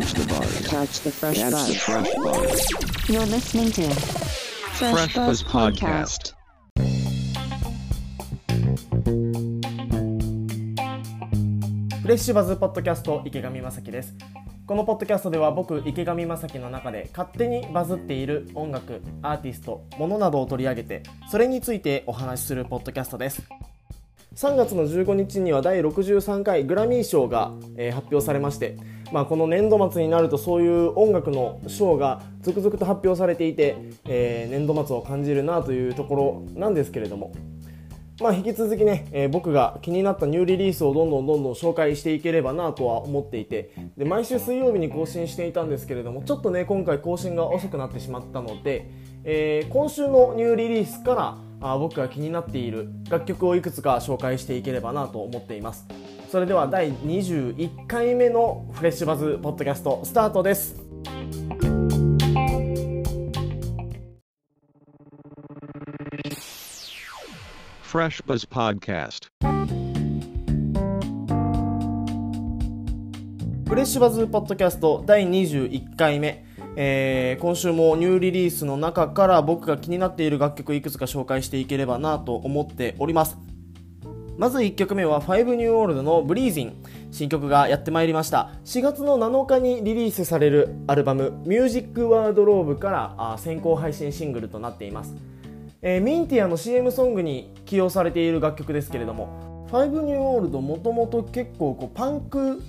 Catch the buzz. Catch the fresh Catch the buzz. fresh buzz. You're listening to Fresh, Fresh Buzz Buzz Podcast. Podcast. フレッシュバズポッドキャスト池上正樹ですこのポッドキャストでは僕池上正樹の中で勝手にバズっている音楽アーティストものなどを取り上げてそれについてお話しするポッドキャストです3月の15日には第63回グラミー賞が、えー発表されまして、まあ、この年度末になるとそういう音楽の賞が続々と発表されていて、えー年度末を感じるなというところなんですけれども。まあ、引き続きね、えー僕が気になったニューリリースをどんどんどんどん紹介していければなとは思っていてで毎週水曜日に更新していたんですけれどもちょっとね今回更新が遅くなってしまったので、えー今週のニューリリースからあー僕が気になっている楽曲をいくつか紹介していければなと思っています。それでは第21回目のフレッシュバズポッドキャストスタートです。Fresh Buzz Podcast. フレッシュバズポッドキャスト第21回目、えー今週もニューリリースの中から僕が気になっている楽曲いくつか紹介していければなと思っております。まず1曲目は5ニューオールドの「ブリーズン新曲がやってまいりました。4月の7日にリリースされるアルバム「ミュージックワードローブから先行配信シングルとなっています。えーミンティアの CM ソングに起用されている楽曲ですけれども「5ニューオールド」もともと結構こうパンク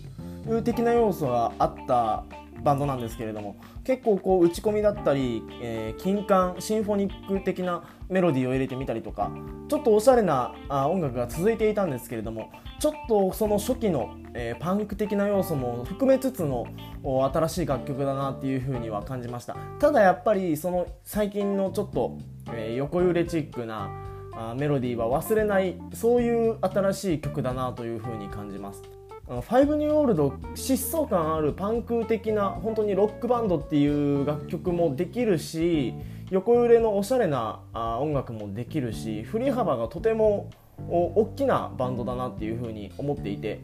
的な要素があったバンドなんですけれども結構こう打ち込みだったり、えー金管シンフォニック的なメロディーを入れてみたりとかちょっとおしゃれなあ音楽が続いていたんですけれどもちょっとその初期の、えーパンク的な要素も含めつつの新しい楽曲だなっていうふうには感じました。ただやっぱりその最近のちょっと、えー横揺れチックなあメロディーは忘れないそういう新しい曲だなというふうに感じます。5ニューオールド疾走感あるパンク的な本当にロックバンドっていう楽曲もできるし横揺れのおしゃれな音楽もできるし振り幅がとてもお大きなバンドだなっていうふうに思っていて、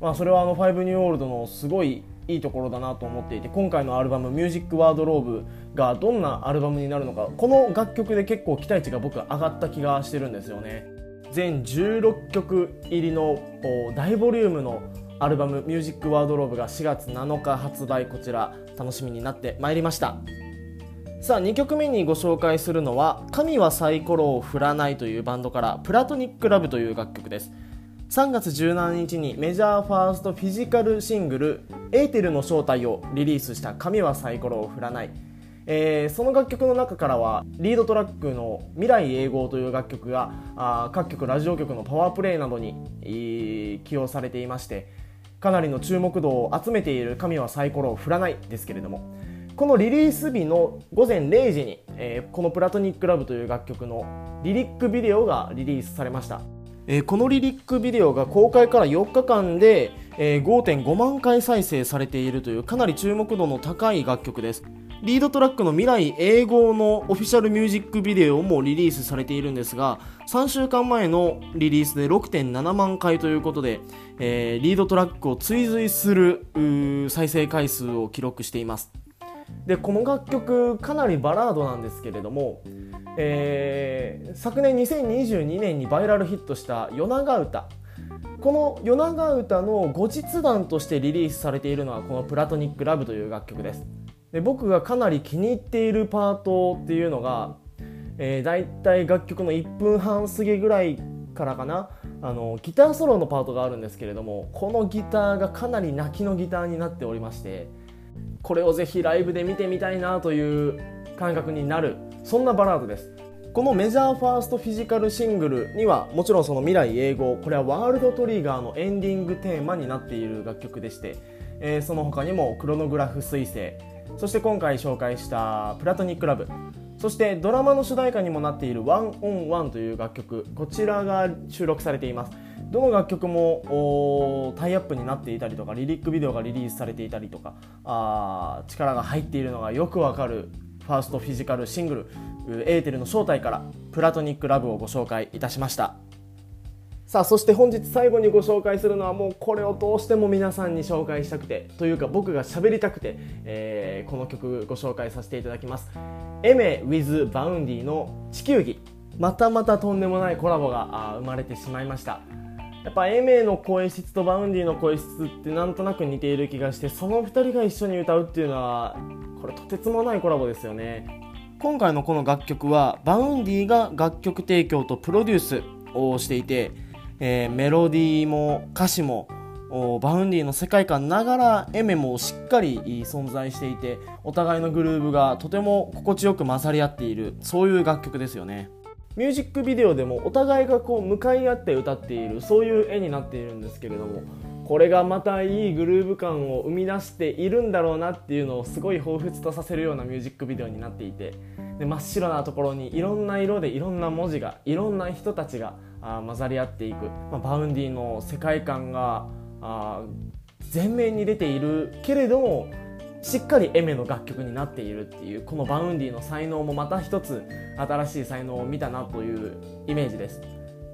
まあ、それはあの5ニューオールドのすごいいいところだなと思っていて今回のアルバム「ミュージックワードローブ」がどんなアルバムになるのかこの楽曲で結構期待値が僕上がった気がしてるんですよね。全16曲入りの大ボリュームのアルバム「ミュージックワードローブ」が4月7日発売。こちら楽しみになってまいりました。さあ2曲目にご紹介するのは「神はサイコロを振らない」というバンドから「プラトニック・ラブ」という楽曲です。3月17日にメジャーファーストフィジカルシングル「エーテルの正体」をリリースした「神はサイコロを振らない」えーその楽曲の中からはリードトラックの「未来永劫」という楽曲があ各局ラジオ局のパワープレイなどに、起用されていましてかなりの注目度を集めている「神はサイコロを振らない」ですけれどもこのリリース日の午前0時に、えーこの「プラトニック・ラブ」という楽曲のリリックビデオがリリースされました、えーこのリリックビデオが公開から4日間で、えー5.5万回再生されているというかなり注目度の高い楽曲です。リードトラックの未来英語のオフィシャルミュージックビデオもリリースされているんですが3週間前のリリースで6.7万回ということで、えーリードトラックを追随する再生回数を記録しています。でこの楽曲かなりバラードなんですけれども、えー昨年2022年にバイラルヒットした「夜長歌」この「夜長歌」の後日談としてリリースされているのはこの「プラトニック・ラブ」という楽曲です。で僕がかなり気に入っているパートっていうのが、えー、だいたい楽曲の1分半過ぎぐらいからかな。あのギターソロのパートがあるんですけれどもこのギターがかなり泣きのギターになっておりましてこれをぜひライブで見てみたいなという感覚になるそんなバラードです。このメジャーファーストフィジカルシングルにはもちろんその未来英語これはワールドトリガーのエンディングテーマになっている楽曲でして、えーその他にもクロノグラフ彗星そして今回紹介したプラトニックラブ。そしてドラマの主題歌にもなっている「ワンオンワンという楽曲。こちらが収録されています。どの楽曲もタイアップになっていたりとかリリックビデオがリリースされていたりとかあ力が入っているのがよくわかるファーストフィジカルシングルエーテルの正体からプラトニックラブをご紹介いたしました。さあそして本日最後にご紹介するのはもうこれをどうしても皆さんに紹介したくてというか僕が喋りたくて、えーこの曲ご紹介させていただきます。 Aimer with Vaundy の地球儀。またまたとんでもないコラボが生まれてしまいました。やっぱ Aimer の声質と Vaundy の声質ってなんとなく似ている気がしてその2人が一緒に歌うっていうのはこれとてつもないコラボですよね。今回のこの楽曲は Vaundy が楽曲提供とプロデュースをしていて、えーメロディーも歌詞も Vaundy の世界観ながら Aimer もしっかり存在していてお互いのグルーヴがとても心地よく混ざり合っているそういう楽曲ですよねミュージックビデオでもお互いがこう向かい合って歌っているそういう絵になっているんですけれどもこれがまたいいグルーヴ感を生み出しているんだろうなっていうのをすごい彷彿とさせるようなミュージックビデオになっていてで真っ白なところにいろんな色でいろんな文字がいろんな人たちがあ混ざり合っていく、まあ、バウンディの世界観があ前面に出ているけれどもしっかり Aimer の楽曲になっているっていうこの Vaundy の才能もまた一つ新しい才能を見たなというイメージです、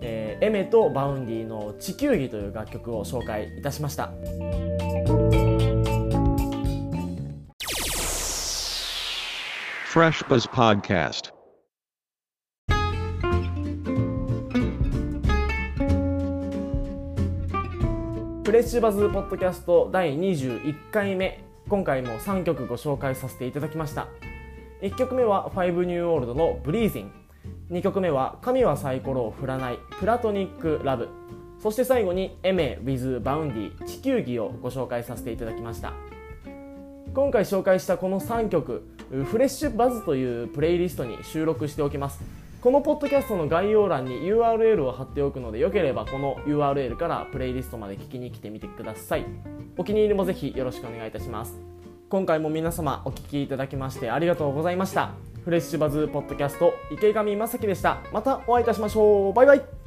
えー Aimer と Vaundy の「地球儀」という楽曲を紹介いたしました。Fresh Buzz Podcast. フレッシュバズポッドキャスト第21回目。今回も3曲ご紹介させていただきました。1曲目は FIVE NEW OLD の「Breathin'」。2曲目は「神はサイコロを振らないプラトニック・ラブ」そして最後に「 Aimer with Vaundy 地球儀」をご紹介させていただきました。今回紹介したこの3曲フレッシュバズというプレイリストに収録しておきます。このポッドキャストの概要欄に URL を貼っておくのでよければこの URL からプレイリストまで聞きに来てみてください。お気に入りもぜひよろしくお願いいたします。今回も皆様お聴きいただきましてありがとうございました。フレッシュバズーポッドキャスト池上正樹でした。またお会いいたしましょう。バイバイ。